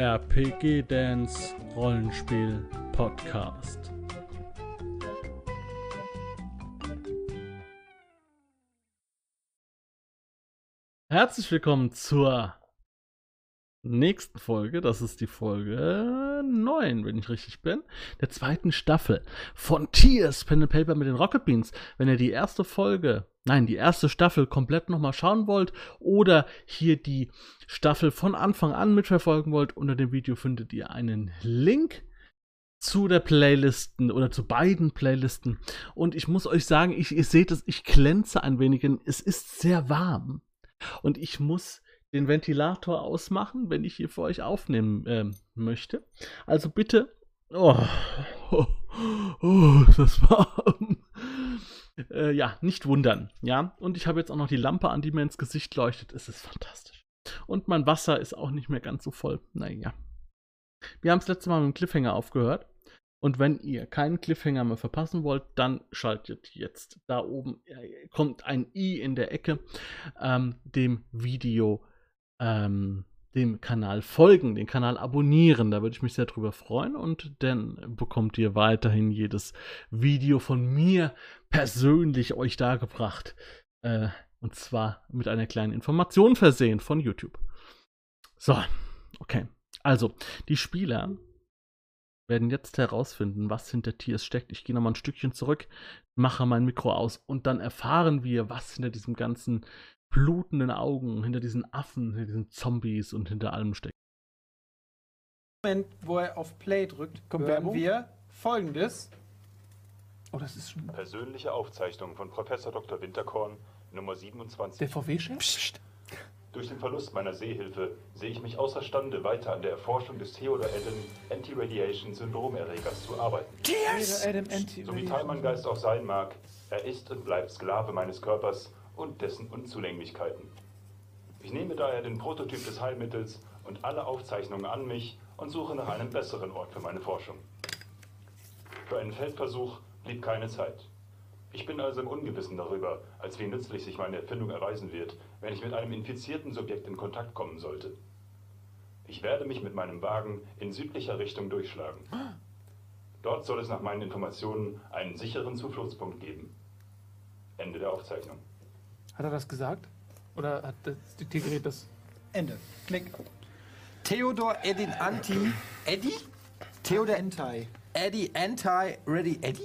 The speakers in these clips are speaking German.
RPG Dance Rollenspiel Podcast. Herzlich willkommen zur nächsten Folge. Das ist die Folge 9, wenn ich richtig bin. Der zweiten Staffel von Tears Pen and Paper mit den Rocket Beans. Wenn ihr die erste Folge nein, die erste Staffel komplett nochmal schauen wollt oder hier die Staffel von Anfang an mitverfolgen wollt, unter dem Video findet ihr einen Link zu der Playlisten oder zu beiden Playlisten. Und ich muss euch sagen, ich, ihr seht es, ich glänze ein wenig. Es ist sehr warm. Und ich muss den Ventilator ausmachen, wenn ich hier für euch aufnehmen äh, möchte. Also bitte. Oh, oh, oh, das war äh, ja, nicht wundern, ja. Und ich habe jetzt auch noch die Lampe an, die mir ins Gesicht leuchtet. Es ist fantastisch. Und mein Wasser ist auch nicht mehr ganz so voll. Naja. Wir haben das letzte Mal mit dem Cliffhanger aufgehört. Und wenn ihr keinen Cliffhanger mehr verpassen wollt, dann schaltet jetzt da oben, äh, kommt ein i in der Ecke, ähm, dem Video ähm, dem Kanal folgen, den Kanal abonnieren. Da würde ich mich sehr drüber freuen. Und dann bekommt ihr weiterhin jedes Video von mir persönlich euch dargebracht. Äh, und zwar mit einer kleinen Information versehen von YouTube. So, okay. Also, die Spieler werden jetzt herausfinden, was hinter Tiers steckt. Ich gehe nochmal ein Stückchen zurück, mache mein Mikro aus und dann erfahren wir, was hinter diesem ganzen blutenden Augen, hinter diesen Affen, hinter diesen Zombies und hinter allem steckt. Moment, wo er auf Play drückt, Kommt hören Werbung? wir folgendes. Oh, das ist schon Persönliche Aufzeichnung von Professor Dr. Winterkorn, Nummer 27. der VW-Chef? Durch den Verlust meiner Sehhilfe sehe ich mich außerstande, weiter an der Erforschung des Theodor Eden Anti-Radiation-Syndromerregers zu arbeiten. Adam Anti. So vital mein Geist auch sein mag, er ist und bleibt Sklave meines Körpers und dessen Unzulänglichkeiten. Ich nehme daher den Prototyp des Heilmittels und alle Aufzeichnungen an mich und suche nach einem besseren Ort für meine Forschung. Für einen Feldversuch blieb keine Zeit. Ich bin also im Ungewissen darüber, als wie nützlich sich meine Erfindung erweisen wird, wenn ich mit einem infizierten Subjekt in Kontakt kommen sollte. Ich werde mich mit meinem Wagen in südlicher Richtung durchschlagen. Dort soll es nach meinen Informationen einen sicheren Zufluchtspunkt geben. Ende der Aufzeichnung. Hat er das gesagt? Oder hat das die Gerät das. Ende. Klick. Theodor Edin Anti. Eddie? Theodor Hentai. Eddie Anti. Ready. Eddie?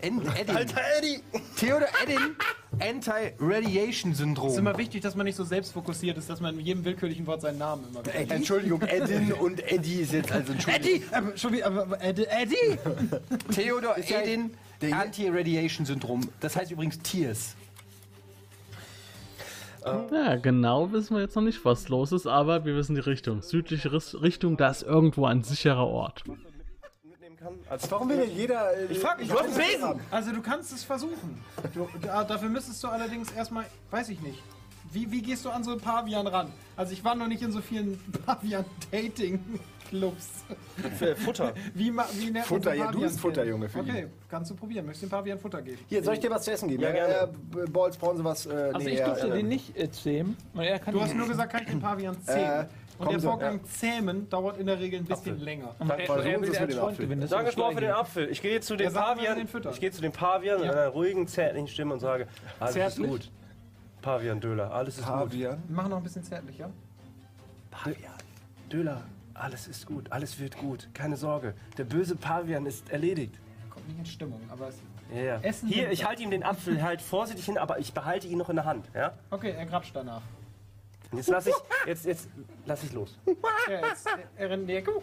En, Edin. Alter Eddie! Theodor Edin Anti-Radiation Syndrom. Es ist immer wichtig, dass man nicht so selbstfokussiert ist, dass man in jedem willkürlichen Wort seinen Namen immer Eddie? Entschuldigung, Edin und Eddie ist jetzt also Entschuldigung. Eddie! Schon wieder, aber, aber, Eddie! Eddie! Theodor Edin der- Anti-Radiation Syndrom. Das heißt übrigens Tears. Ja, genau wissen wir jetzt noch nicht, was los ist, aber wir wissen die Richtung. Südliche Richtung, da ist irgendwo ein sicherer Ort. Warum will denn jeder. äh, Ich frag mich, was haben? Also du kannst es versuchen. Du, da, dafür müsstest du allerdings erstmal, weiß ich nicht. Wie, wie gehst du an so einen Pavian ran? Also ich war noch nicht in so vielen Pavian-Dating-Clubs. Für Futter. Wie, wie nennt Futter, ja, du bist Futter? Junge, für Okay, kannst du probieren. Möchtest du dem Pavian Futter geben? Hier, soll ich dir was zu essen geben? Ja, gerne. Äh, B- Balls, brauchen Sie was? Äh, Also nee, ich ja, durfte äh, den nicht äh, zähmen. Und er kann Du hast nur gesagt, kann ich den Pavian zähmen. Äh, Und kommen der Vorgang zähmen dauert in der Regel ein bisschen länger. Und Apfel. Das Danke schon für den. Apfel. Ich gehe zu Ja, dem Pavian. Ich gehe zu dem Pavian Ja. mit einer ruhigen, zärtlichen Stimme und sage: Alles ist gut. Pavian Döler, alles ist gut. Pavian. Wir machen noch ein bisschen zärtlicher. Pavian Döler, alles ist gut. Alles wird gut. Keine Sorge. Der böse Pavian ist erledigt. Kommt nicht in Stimmung, aber es. Ja, ja. Essen Hier, ich er. halte ihm den Apfel halt vorsichtig hin, aber ich behalte ihn noch in der Hand. Ja? Okay, er grapscht danach. Und Jetzt lasse ich, jetzt, jetzt lass ich los. Ja, jetzt, er rennt näher. Gut.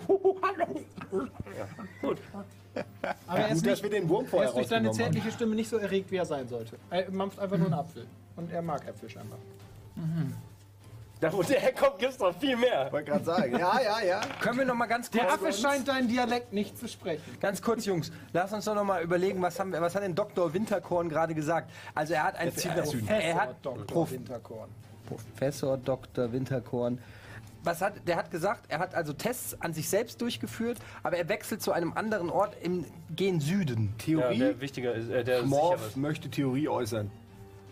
Aber er ist, Gut, dass nicht, wir den Wurm er vorher ist durch deine zärtliche Stimme nicht so erregt, wie er sein sollte. Er mampft einfach nur einen Apfel. Und er mag Äpfel scheinbar. Da wo der herkommt, gibt's noch viel mehr. Wollte gerade sagen. Ja, ja, ja. Können wir noch mal ganz kurz. Der Affe scheint deinen Dialekt nicht zu sprechen. Ganz kurz, Jungs, lass uns doch noch mal überlegen, was, haben wir, was hat denn Dr. Winterkorn gerade gesagt? Also er hat ein Erzähl nach Süden. er hat Dr. Prof, Winterkorn. Professor Dr. Winterkorn. Was hat, der hat gesagt, er hat also Tests an sich selbst durchgeführt, aber er wechselt zu einem anderen Ort im gen Süden. Ja, Theorie. der wichtiger ist, äh, der Morph ist. möchte Theorie äußern.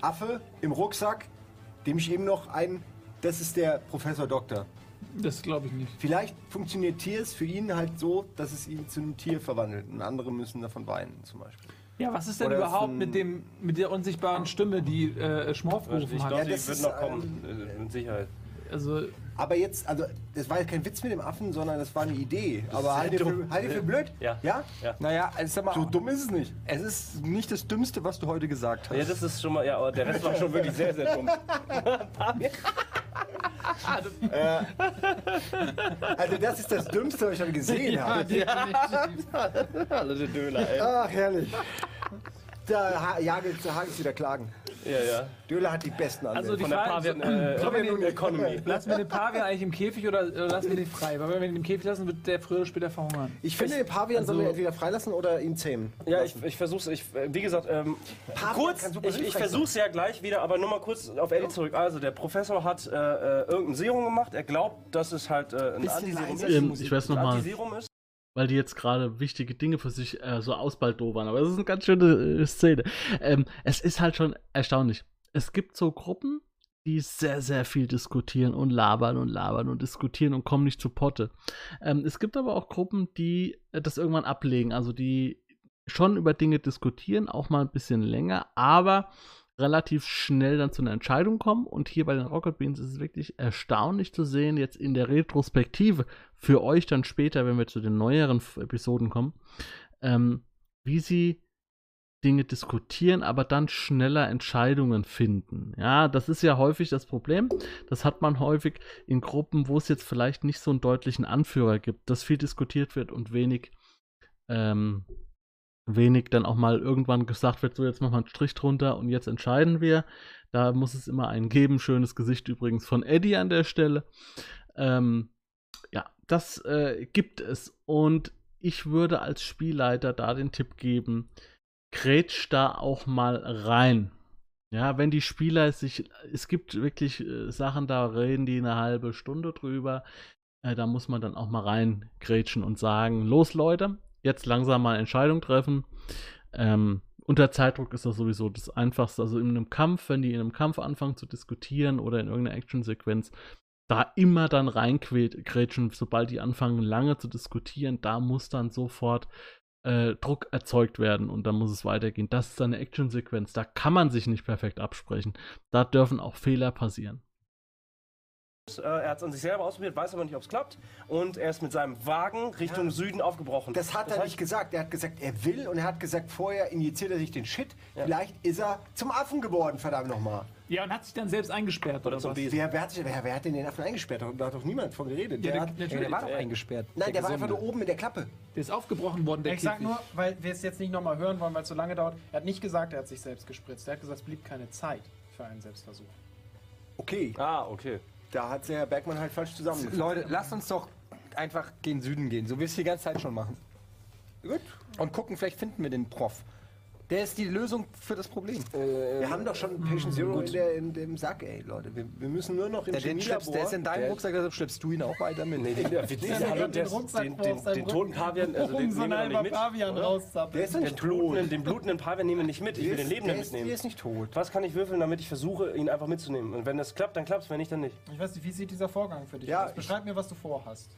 Affe im Rucksack, dem ich eben noch ein. Das ist der Professor Doktor. Das glaube ich nicht. Vielleicht funktioniert Tiers für ihn halt so, dass es ihn zu einem Tier verwandelt. Und andere müssen davon weinen, zum Beispiel. Ja, was ist denn Oder ist überhaupt ein- mit dem mit der unsichtbaren Stimme, die äh, Schmorf Ich gerufen glaube, hat? Ja, das die wird ist, noch kommen, äh, mit Sicherheit. Also Aber jetzt, also, das war jetzt kein Witz mit dem Affen, sondern das war eine Idee. Aber halt ihr, für, halt ihr für blöd? Ja. Ja? Naja, also sag mal, So dumm ist es nicht. es ist nicht das Dümmste, was du heute gesagt hast. Ja, das ist schon mal, ja, aber der Rest war schon wirklich sehr, sehr dumm. Also, das ist das Dümmste, was ich heute gesehen habe. Alle der Döler, ey. Ach, herrlich. Da ha- jagelt hagelt wieder Klagen. Ja, ja. Döler hat die besten Anwälte. Also die Von der Pavian äh, Pavian Economy. lassen wir den Pavian eigentlich im Käfig oder, oder lassen wir den frei? Weil wenn wir ihn im Käfig lassen, wird der früher oder später verhungern. ich finde, den Pavian sollen wir entweder freilassen oder ihn zähmen. Ja, ich, ich versuch's, ich, wie gesagt, ähm, kurz, ich, ich versuch's ja gleich wieder, aber nur mal kurz auf Eddie zurück. Also, der Professor hat äh, äh, irgendein Serum gemacht, er glaubt, dass es halt äh, ein Antiserum ist. Ähm, ich weiß noch mal. Antiserum ist. Weil die jetzt gerade wichtige Dinge für sich äh, so ausbaldobern. Aber es ist eine ganz schöne äh, Szene. Ähm, es ist halt schon erstaunlich. Es gibt so Gruppen, die sehr, sehr viel diskutieren und labern und labern und diskutieren und kommen nicht zu Potte. Ähm, es gibt aber auch Gruppen, die äh, das irgendwann ablegen, also die schon über Dinge diskutieren, auch mal ein bisschen länger, aber relativ schnell dann zu einer Entscheidung kommen. Und hier bei den Rocket Beans ist es wirklich erstaunlich zu sehen, jetzt in der Retrospektive, für euch dann später, wenn wir zu den neueren Episoden kommen, ähm, wie sie Dinge diskutieren, aber dann schneller Entscheidungen finden. Ja, das ist ja häufig das Problem. Das hat man häufig in Gruppen, wo es jetzt vielleicht nicht so einen deutlichen Anführer gibt, dass viel diskutiert wird und wenig, ähm, wenig dann auch mal irgendwann gesagt wird, so jetzt machen wir einen Strich drunter und jetzt entscheiden wir. Da muss es immer einen geben. Schönes Gesicht übrigens von Eddie an der Stelle. Ähm, das äh, gibt es. Und ich würde als Spielleiter da den Tipp geben, grätsch da auch mal rein. Ja, wenn die Spieler sich, es gibt wirklich äh, Sachen, da reden die eine halbe Stunde drüber. Äh, da muss man dann auch mal reingrätschen und sagen, los Leute, jetzt langsam mal Entscheidung treffen. Ähm, unter Zeitdruck ist das sowieso das Einfachste. Also in einem Kampf, wenn die in einem Kampf anfangen zu diskutieren oder in irgendeiner Actionsequenz, da immer dann reingrätschen, sobald die anfangen lange zu diskutieren, da muss dann sofort äh, Druck erzeugt werden und dann muss es weitergehen. Das ist eine Actionsequenz, da kann man sich nicht perfekt absprechen. Da dürfen auch Fehler passieren. Äh, er hat es an sich selber ausprobiert, weiß aber nicht, ob es klappt. Und er ist mit seinem Wagen Richtung Süden aufgebrochen. Das hat er heißt, nicht gesagt. Er hat gesagt, er will und er hat gesagt, vorher injiziert er sich den Shit. Vielleicht ist er zum Affen geworden, verdammt nochmal. Ja, und hat sich dann selbst eingesperrt oder, Oder? Besen. Wer, wer, hat, sich- wer, wer hat denn den Affen eingesperrt? Da hat doch niemand von geredet. Ja, Der der, hat, Ja, natürlich. der war doch eingesperrt. nein, der war einfach nur oben in der Klappe. Der ist aufgebrochen worden, der Ich sag nur, weil wir es jetzt nicht nochmal hören wollen, weil es so lange dauert. Er hat nicht gesagt, er hat sich selbst gespritzt. Er hat gesagt, es blieb keine Zeit für einen Selbstversuch. Okay, Ah, okay. da hat der Herr Bergmann halt falsch zusammengefasst. Leute, lasst uns doch einfach gen Süden gehen, so wie wir es die ganze Zeit schon machen. Gut. Und gucken, vielleicht finden wir den Prof. Der ist die Lösung für das Problem. Wir haben doch schon Patient Zero in, der, in dem Sack, ey, Leute. Wir, wir müssen nur noch im Ja, den schleppst, der ist in deinem der- Rucksack, deshalb schleppst du ihn auch weiter mit. Nee, den, der, den, den, den den, Rucksack den, den, den toten. Pavian, also den so nehmen wir nicht mit. Pavian Der rauszappeln. ist doch Den nicht tot. blutenden, den blutenden Pavian nehmen wir nicht mit. Ich will Der den ist- Lebenden der ist, der mitnehmen. ist nicht tot. Was kann ich würfeln, damit ich versuche, ihn einfach mitzunehmen? Und wenn das klappt, dann klappt es, wenn nicht, dann nicht. Ich weiß nicht, wie sieht dieser Vorgang für dich Ja, aus? Beschreib mir, was du vorhast.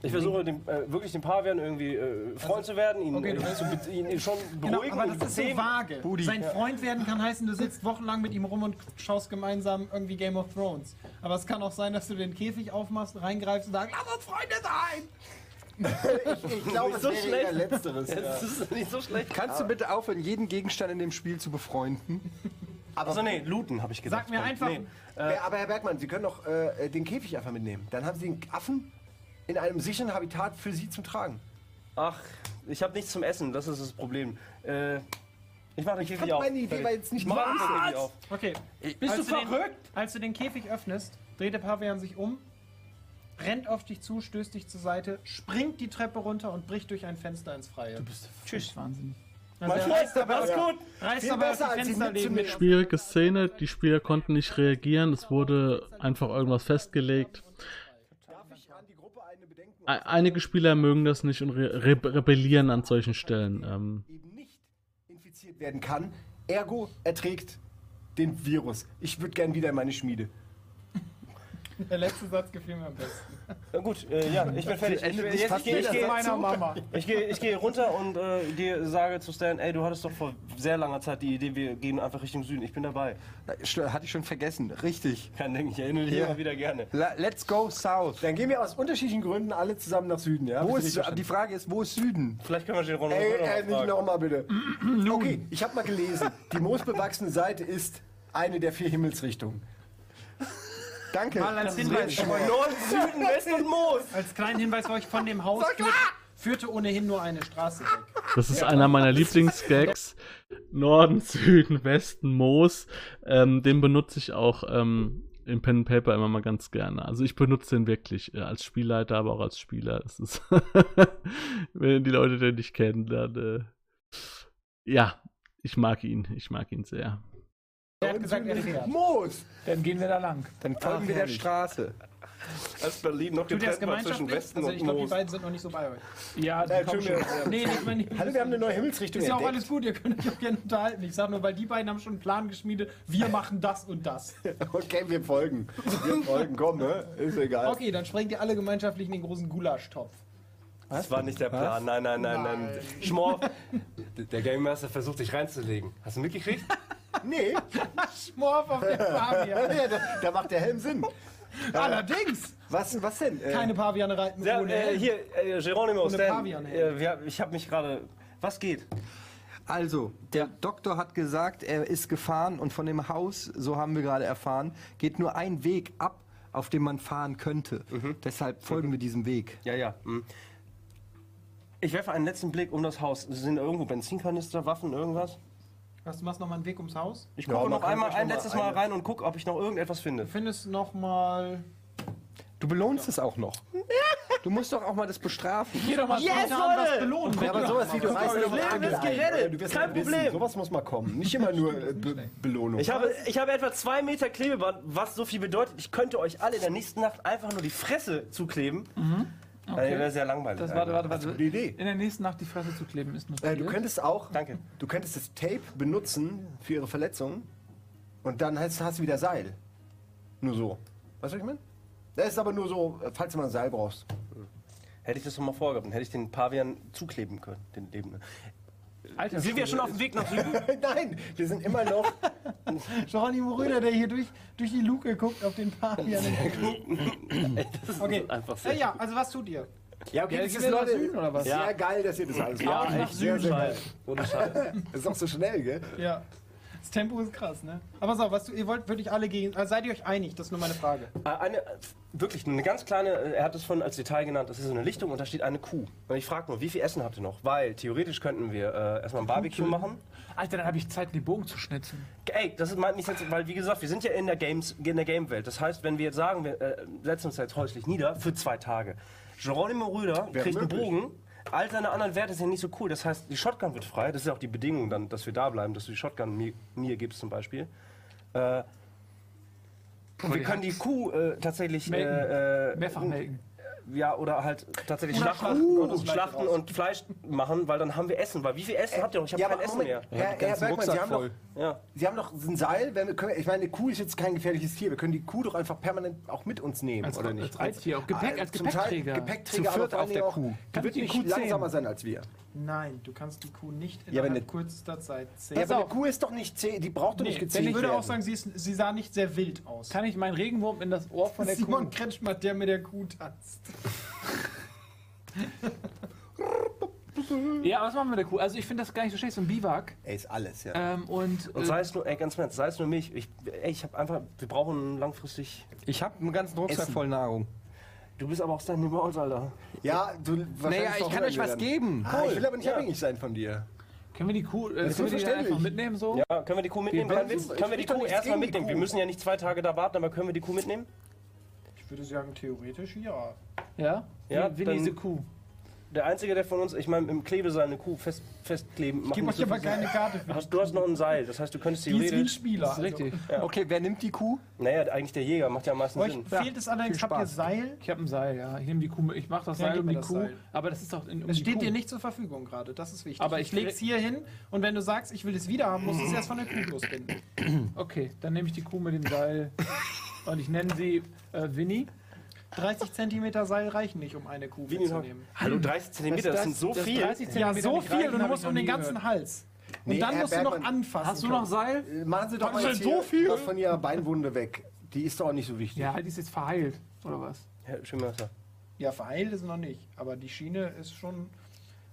Ich versuche dem, äh, wirklich dem Pavian irgendwie äh, Freund zu werden, ihn, okay, du äh, zu, be- ihn, schon Genau, beruhigen aber und das ist so vage. Sein Freund werden kann heißen, du sitzt wochenlang mit ihm rum und schaust gemeinsam irgendwie Game of Thrones. Aber es kann auch sein, dass du den Käfig aufmachst, reingreifst und sagst, lass uns Freunde sein! Ich glaube, es so wäre schlecht. eher Letzteres. Das ist nicht so schlecht. Kannst du bitte aufhören, jeden Gegenstand in dem Spiel zu befreunden? Also nee, looten, habe ich gesagt. Sag mir einfach, Nee. Wer- Aber Herr Bergmann, Sie können doch äh, den Käfig einfach mitnehmen. Dann haben Sie den Affen in einem sicheren Habitat für Sie zum Tragen. Ach, ich habe nichts zum Essen, das ist das Problem. Äh, ich mache den Ich Käfig auf. meine Idee war jetzt nicht Ich den. Käfig auf. Okay. Bist als du Den, verrückt? als du den Käfig öffnest, dreht der Pavian sich um, rennt auf dich zu, stößt dich zur Seite, springt die Treppe runter und bricht durch ein Fenster ins Freie. Tschüss. Wahnsinnig. Also Mein er Freund, reißt dabei, alles gut. reißt Viel besser, als mitzunehmen. Schwierige Szene, die Spieler konnten nicht reagieren, es wurde einfach irgendwas festgelegt. Darf ich an die Gruppe eine Bedenken E- Einige Spieler mögen das nicht und re re rebellieren an solchen Stellen. Ähm, eben nicht infiziert werden kann? Ergo erträgt den Virus. Ich würde gern wieder in meine Schmiede. Der letzte Satz gefiel mir am besten. Na gut, äh, ja, ich bin fertig. Ich, Ende ich, des ich, ich, gehe- meiner Mama. ich, gehe, ich gehe runter und äh, gehe, sage zu Stan, ey, du hattest doch vor sehr langer Zeit die Idee, wir gehen einfach Richtung Süden. Ich bin dabei. Hatte ich schon vergessen. Richtig. Kein Ding, ich erinnere dich Ja. immer wieder gerne. La let's go south. Dann gehen wir aus unterschiedlichen Gründen alle zusammen nach Süden, ja? Wo ist, die Frage ist, wo ist Süden? Vielleicht können wir den Ronald Ey, äh, nicht nochmal bitte. Okay, ich habe mal gelesen, die moosbewachsene Seite ist eine der vier Himmelsrichtungen. Danke. Mal als Hinweis Norden, Süden, Westen und Moos. als kleinen Hinweis für euch von dem Haus führt, führte ohnehin nur eine Straße weg. Das ist einer meiner Lieblingsgags. Norden, Süden, Westen, Moos. Ähm, den benutze ich auch ähm, im Pen and Paper immer mal ganz gerne. Also ich benutze den wirklich äh, als Spielleiter, aber auch als Spieler. Das ist Wenn die Leute den nicht kennen, dann äh, ja, ich mag ihn. Ich mag ihn sehr. Er hat gesagt, er fährt. Moos! Dann gehen wir da lang. Dann folgen Ach, wir der herrlich. Straße. Als Berlin noch Tut das getrennt war zwischen? Westen Also ich und glaube, die Moos. beiden sind noch nicht so bei euch. Ja, die Äh, kommen schon. Nee, nicht meine Hallo, wir haben eine neue Himmelsrichtung Ist ja auch alles gut, ihr könnt euch auch gerne unterhalten. Ich sag nur, weil die beiden haben schon einen Plan geschmiedet, wir machen das und das. Okay, wir folgen. Wir folgen, komm, ne? Ist egal. Okay, dann sprengt ihr alle gemeinschaftlich in den großen Gulaschtopf. Das war nicht der Plan. Nein, nein, nein, nein. Nein. Schmorf. Der Game Master versucht dich reinzulegen. Hast du mitgekriegt? Nee, Schmorf auf den Pavian. ja, da, da macht der Helm Sinn. Allerdings, Was, was denn? Äh, keine Paviane reiten Ja, ohne äh, Helm. hier, äh, Geronimo, Ohne Stan. Pavian, ey. Äh, wir, ich habe mich gerade. Was geht? Also, der Doktor hat gesagt, er ist gefahren und von dem Haus, so haben wir gerade erfahren, geht nur ein Weg ab, auf dem man fahren könnte. Deshalb folgen wir diesem Weg. Ja, ja. hm. Ich werfe einen letzten Blick um das Haus. Sind da irgendwo Benzinkanister, Waffen, irgendwas? Was, du machst noch mal einen Weg ums Haus? Ich Ja, gucke man noch einmal ein letztes Mal rein und gucke, ob ich noch irgendetwas finde. Du findest noch mal... Du belohnst es auch noch. Du musst doch auch mal das bestrafen. Geh doch mal spontan was belohnen. ja, aber sowas wie du reißt Leben einfach ist Nagel ein. gerettet. Du wirst Kein Problem. Sowas muss mal kommen. Nicht immer nur äh, Be Belohnung. Ich habe, ich habe etwa zwei Meter Klebeband, was so viel bedeutet, ich könnte euch alle in der nächsten Nacht einfach nur die Fresse zukleben. Okay. Das wäre sehr langweilig. Das, warte, warte, warte. gute Idee. In der nächsten Nacht die Fresse zu kleben ist Äh, notiert. du könntest auch, Danke. du könntest das Tape benutzen für ihre Verletzung und dann hast, hast du wieder Seil. Nur so. Weißt du, was ich meine? Das ist aber nur so, äh, falls du mal ein Seil brauchst. Hätte ich das doch mal vorgehabt, dann hätte ich den Pavian zukleben können, den Lebenden. Alter, Sind wir schon auf dem Weg nach Süden? Nein, wir sind immer noch. Geronimo Röder, der hier durch, durch die Luke guckt auf den Pavian. okay, einfach äh, ja, also was tut ihr? Ja, okay, Ja, das ist nach Leute, Süden, oder was? Sehr Ja. geil, dass ihr das alles Ja, macht. echt sehr, sehr geil. Ohne Scheiß. Das ist auch so schnell, gell? Ja. Das Tempo ist krass, ne? Aber so, was du, ihr wollt wirklich alle gehen. Also seid ihr euch einig? Das ist nur meine Frage. Äh, Eine, wirklich eine ganz kleine, äh, er hat es von als Detail genannt, das ist so eine Lichtung und da steht eine Kuh. Und ich frage nur, wie viel Essen habt ihr noch? Weil theoretisch könnten wir äh, erstmal ein Barbecue machen. Alter, dann habe ich Zeit, den Bogen zu schnitzen. Ey, das ist meint nicht jetzt, weil wie gesagt, wir sind ja in der Games, in der Game-Welt. Das heißt, wenn wir jetzt sagen, wir äh, setzen uns jetzt häuslich nieder für zwei Tage. Geronimo Rüder kriegt einen möglich. Bogen. All seine anderen Werte sind nicht so cool. Das heißt, die Shotgun wird frei. Das ist ja auch die Bedingung dann, dass wir da bleiben, dass du die Shotgun mir, mir gibst zum Beispiel. Äh, und wir können die Kuh äh, tatsächlich Melken. äh, äh, Mehrfach melken. Ja, oder halt tatsächlich Oder schlachten, Fleisch schlachten und Fleisch machen, weil dann haben wir Essen. Weil wie viel Essen habt ihr noch? Ich habe kein aber Essen Moment, mehr. Herr, Herr Bergmann, Sie haben, doch, Ja. Sie haben doch ein Seil. Wenn wir, können, ich meine, eine Kuh ist jetzt kein gefährliches Tier. Wir können die Kuh doch einfach permanent auch mit uns nehmen, Als, oder nicht? als Reittier, auch Gepäck, als zum Teil Gepäckträger. Gepäckträger, Zu aber vor auf der auch, Kuh. Die wird nicht langsamer sein als wir. Nein, du kannst die Kuh nicht Ja, aber innerhalb ne- kürzester Zeit Ja, zählen. aber eine Kuh ist doch nicht zäh, die braucht doch nicht Nee, gezähmt ich würde werden. auch sagen, sie, ist, sie sah nicht sehr wild aus. Kann ich meinen Regenwurm in das Ohr von der Kuh? Simon Kretschmer, der mit der Kuh tanzt. Ja, was machen wir mit der Kuh? Also ich finde das gar nicht so schlecht, so ein Biwak. Ey, ist alles, ja. Ähm, und, Und äh, sei es nur, ey, ganz im Ernst, sei es nur mich. Ich, ey, ich habe einfach, wir brauchen langfristig. Ich habe einen ganzen Rucksack Essen. voll Nahrung. Du bist aber auch Stan Maus, Alter. Ja, du Naja, ich kann euch wir was geben. Ah, ich will aber nicht Ja. abhängig sein von dir. können wir die Kuh, äh, ist können wir die dann einfach mitnehmen so? Ja, können wir die Kuh mitnehmen? Wir Witz. so- Können wir die Kuh erstmal mitnehmen? Wir müssen ja nicht zwei Tage da warten, aber können wir die Kuh mitnehmen? Ich würde sagen, theoretisch ja. Ja? Ja, Wie, wie dann- diese Kuh. Der Einzige, der von uns, ich meine, im Klebeseil eine Kuh fest, festkleben Ich macht gebe euch aber keine Karte für Hast, du hast noch ein Seil, das heißt, du könntest Die ist wie ein theoretisch. Spieler. Das ist richtig. Okay, wer nimmt die Kuh? Naja, eigentlich der Jäger macht ja am meisten Euch Sinn. fehlt es allerdings, viel habt ihr Spaß. Seil? Ich habe ein Seil, ja. Ich nehme die Kuh mit. Ich mache das Ja, Seil gib um mir die das Kuh. Seil. Aber das ist doch in, um Es die steht Kuh. dir nicht zur Verfügung gerade, das ist wichtig. Aber ich ich leg's hier hin und wenn du sagst, ich will es wieder haben, musst du es erst von der Kuh losbinden. Okay, dann nehme ich die Kuh mit dem Seil. Und ich nenne sie äh, Winnie. 30 Zentimeter Seil reichen nicht, um eine Kuh Winnie mitzunehmen. Hallo, 30 Zentimeter, das, sind so das viel. 30 Ja, so viel reichen, und du musst um den ganzen gehört. Hals. Und Nee, dann Herr musst du noch Bergmann, anfassen. Hast du noch. Seil? Machen Sie doch mal jetzt so viel? was von Ihrer Beinwunde weg. Die ist doch auch nicht so wichtig. Ja, die ist jetzt verheilt. Oder was? Herr Schwimmwasser. Ja, verheilt ist noch nicht. Aber die Schiene ist schon.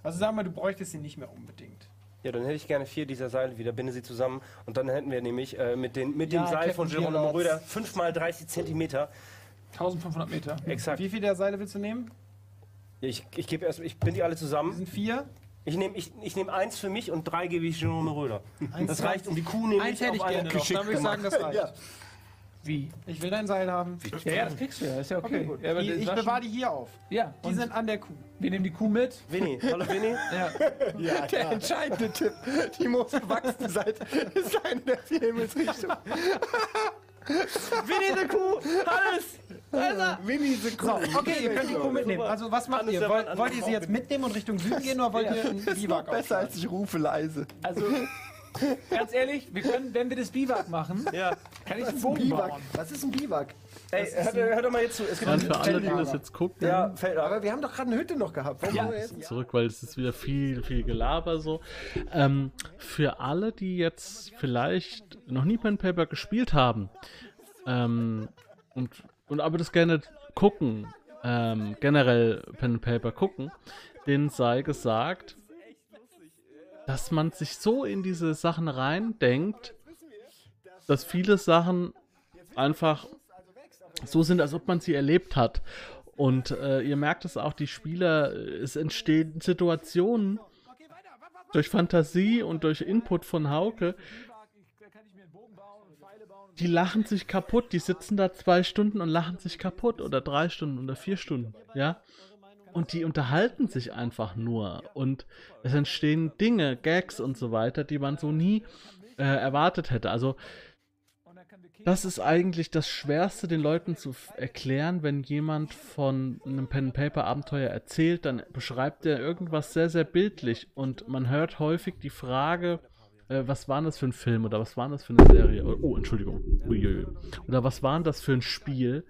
Also sag mal, du bräuchtest sie nicht mehr unbedingt. Ja, dann hätte ich gerne vier dieser Seile wieder, binde sie zusammen und dann hätten wir nämlich äh, mit, den, mit Ja, dem Seil von Geronimo Röder 5 mal 30 Zentimeter. 1500 Meter. Exakt. Wie viele der Seile willst du nehmen? Ich, ich gebe erst, ich binde die alle zusammen. sind vier. Ich nehme ich, ich nehm eins für mich und drei gebe ich Geronimo Röder. Eins, Das reicht, um die Kuh nämlich Eins hätte ich gerne noch. Dann würde ich sagen, das reicht. Ja. Wie? Ich will dein Seil haben. Ja, ja, das kriegst du ja. Ist ja okay. Okay, Ja, aber die, das ich bewahre die hier auf. Ja, Die und sind an der Kuh. wir nehmen die Kuh mit. Winnie, hallo Winnie. Ja. Ja, Der entscheidende Tipp. Die muss gewachsen sein. ist eine der vier Himmelsrichtungen. Winnie the Kuh! Alles! Winnie the So, okay, ihr könnt die Kuh mitnehmen. Also was macht Hannes, ihr? Wollt, wollt ihr sie jetzt mitnehmen und Richtung Süden gehen oder wollt ihr einen Ist noch Biwak besser, als ich rufe leise. Also, ganz ehrlich, wir können, wenn wir das Biwak machen, Ja. kann ich einen Ein Bogen Biwak. bauen. Was ist ein Biwak? Ey, hör, doch mal jetzt zu. Es gibt ein für alle, die das jetzt gucken, Ja. Aber wir haben doch gerade eine Hütte noch gehabt. Warum wollen wir jetzt? zurück, weil es ist wieder viel, viel Gelaber so. Ähm, für alle, die jetzt vielleicht noch nie Pen Paper gespielt haben ähm, und, und aber das gerne gucken, ähm, generell Pen Paper gucken, denen sei gesagt, dass man sich so in diese Sachen reindenkt, dass viele Sachen einfach so sind, als ob man sie erlebt hat. Und äh, ihr merkt es auch, die Spieler, es entstehen Situationen durch Fantasie und durch Input von Hauke, die lachen sich kaputt, die sitzen da zwei Stunden und lachen sich kaputt oder drei Stunden oder vier Stunden, ja. Und die unterhalten sich einfach nur und es entstehen Dinge, Gags und so weiter, die man so nie äh, erwartet hätte. Also das ist eigentlich das Schwerste, den Leuten zu erklären, wenn jemand von einem Pen-Paper-Abenteuer erzählt, dann beschreibt er irgendwas sehr, sehr bildlich und man hört häufig die Frage, äh, was war das für ein Film oder was war das für eine Serie? Oh, oh, Entschuldigung. Uiuiui. Oder was war das für ein Spiel?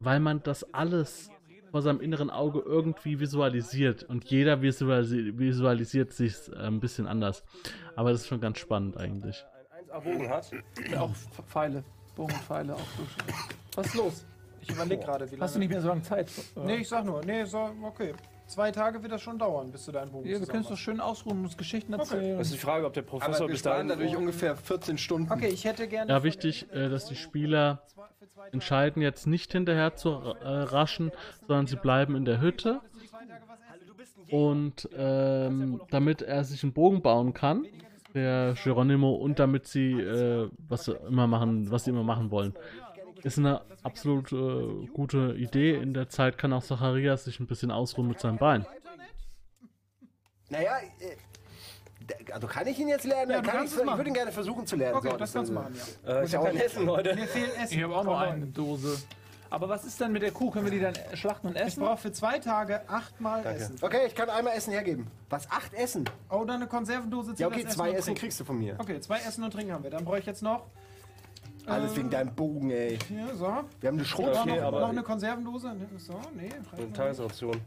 Weil man das alles vor seinem inneren Auge irgendwie visualisiert und jeder visualisi visualisiert sich äh, ein bisschen anders. Aber das ist schon ganz spannend eigentlich. Ein 1A Bogen hat. Auch Pfeile. Bogen und Pfeile auch durch. Was ist los? Ich überlege gerade, wie lange. Hast du nicht mehr so lange Zeit? Nee, ich sag nur. Nee, so, okay. Zwei Tage wird das schon dauern, bis du deinen Bogen Ja, wir können es doch schön ausruhen und uns Geschichten erzählen. Das ist die Frage, ob der Aber Professor wir bis dahin. dadurch ungefähr 14 Stunden. Okay, ich hätte gerne. Ja, wichtig, äh, dass die Spieler entscheiden jetzt nicht hinterher zu äh, raschen, sondern sie bleiben in der Hütte. Und ähm, damit er sich einen Bogen bauen kann, der Geronimo, und damit sie äh, was sie immer machen, was sie immer machen wollen. Ist eine absolut äh, gute Idee. In der Zeit kann auch Zacharias sich ein bisschen ausruhen mit seinem Bein. Naja, äh, also kann ich ihn jetzt lernen? Ja, kann ich, ich würde ihn gerne versuchen zu lernen. Okay, So, das kannst du äh, machen, ja. Äh, ich habe kein Essen, Leute. Mir fehlt Essen. Ich habe auch noch eine. Dose. Aber was ist denn mit der Kuh? Können wir die dann schlachten und Ich essen? brauche für zwei Tage achtmal Essen. Okay, ich kann einmal Essen hergeben. Was? Acht Essen? Oder eine Konservendose Ja, okay, zwei Essen Trinken. kriegst du von mir. Okay, zwei Essen und Trinken haben wir. Dann brauche ich jetzt noch. Alles äh, wegen deinem Bogen, ey. Hier, so. Wir haben eine Schrot. Okay, noch, aber- noch eine Konservendose. So, nee. Eine nicht. Tagesration.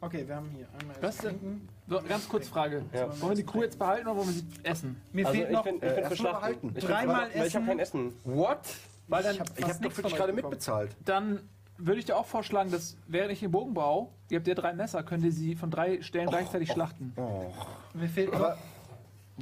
Okay, wir haben hier einmal Was Essen. denn? Trinken. So, ganz kurz Frage. Ja. Wollen wir die Kuh jetzt behalten oder wollen wir sie essen? Mir Also fehlt ich noch. bin, ich äh, bin Schlachten. behalten. Ich, Dreimal weil ich habe essen. kein Essen. What? Weil dann, Ich habe hab doch nichts für dich gerade mitbezahlt. dann würde ich dir auch vorschlagen, dass während ich den Bogen baue, ihr habt ja drei Messer, könnt ihr sie von drei Stellen gleichzeitig schlachten. Mir fehlt noch Aber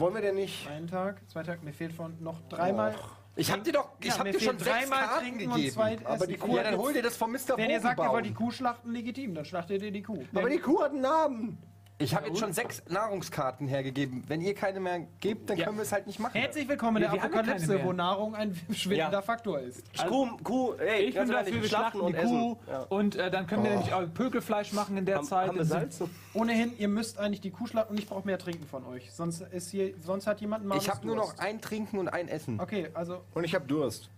wollen wir denn nicht... einen Tag, zwei Tage. Mir fehlt von noch dreimal. Ich hab dir doch, ich Ja, hab mir dir schon sechs dreimal Karten trinken und gegeben. zwei Aber die. Kuh Ja, dann hol dir das vom Mr. Wenn ihr sagt, ihr wollt die. Kuh schlachten, legitim, dann schlachtet ihr die Kuh. Aber die Kuh hat einen Namen. Ich habe jetzt schon sechs Nahrungskarten hergegeben. Wenn ihr keine mehr gebt, dann Ja. können wir es halt nicht machen. Herzlich willkommen in Ja, der wir haben ja keine Apokalypse, mehr. wo Nahrung ein schwindender Ja. Faktor ist. Kuh, Kuh, ey, Ich ganz bin ehrlich, dafür, wir schlachten die und Kuh essen. Ja. und äh, dann können wir nämlich auch Pökelfleisch machen in der Haben, Zeit. haben wir Salz? Ohnehin, ihr müsst eigentlich die Kuh schlachten und ich brauche mehr Trinken von euch. Sonst ist hier, sonst hat jemand mal Ich habe nur noch ein Trinken und ein Essen. Okay, also Und ich habe Durst.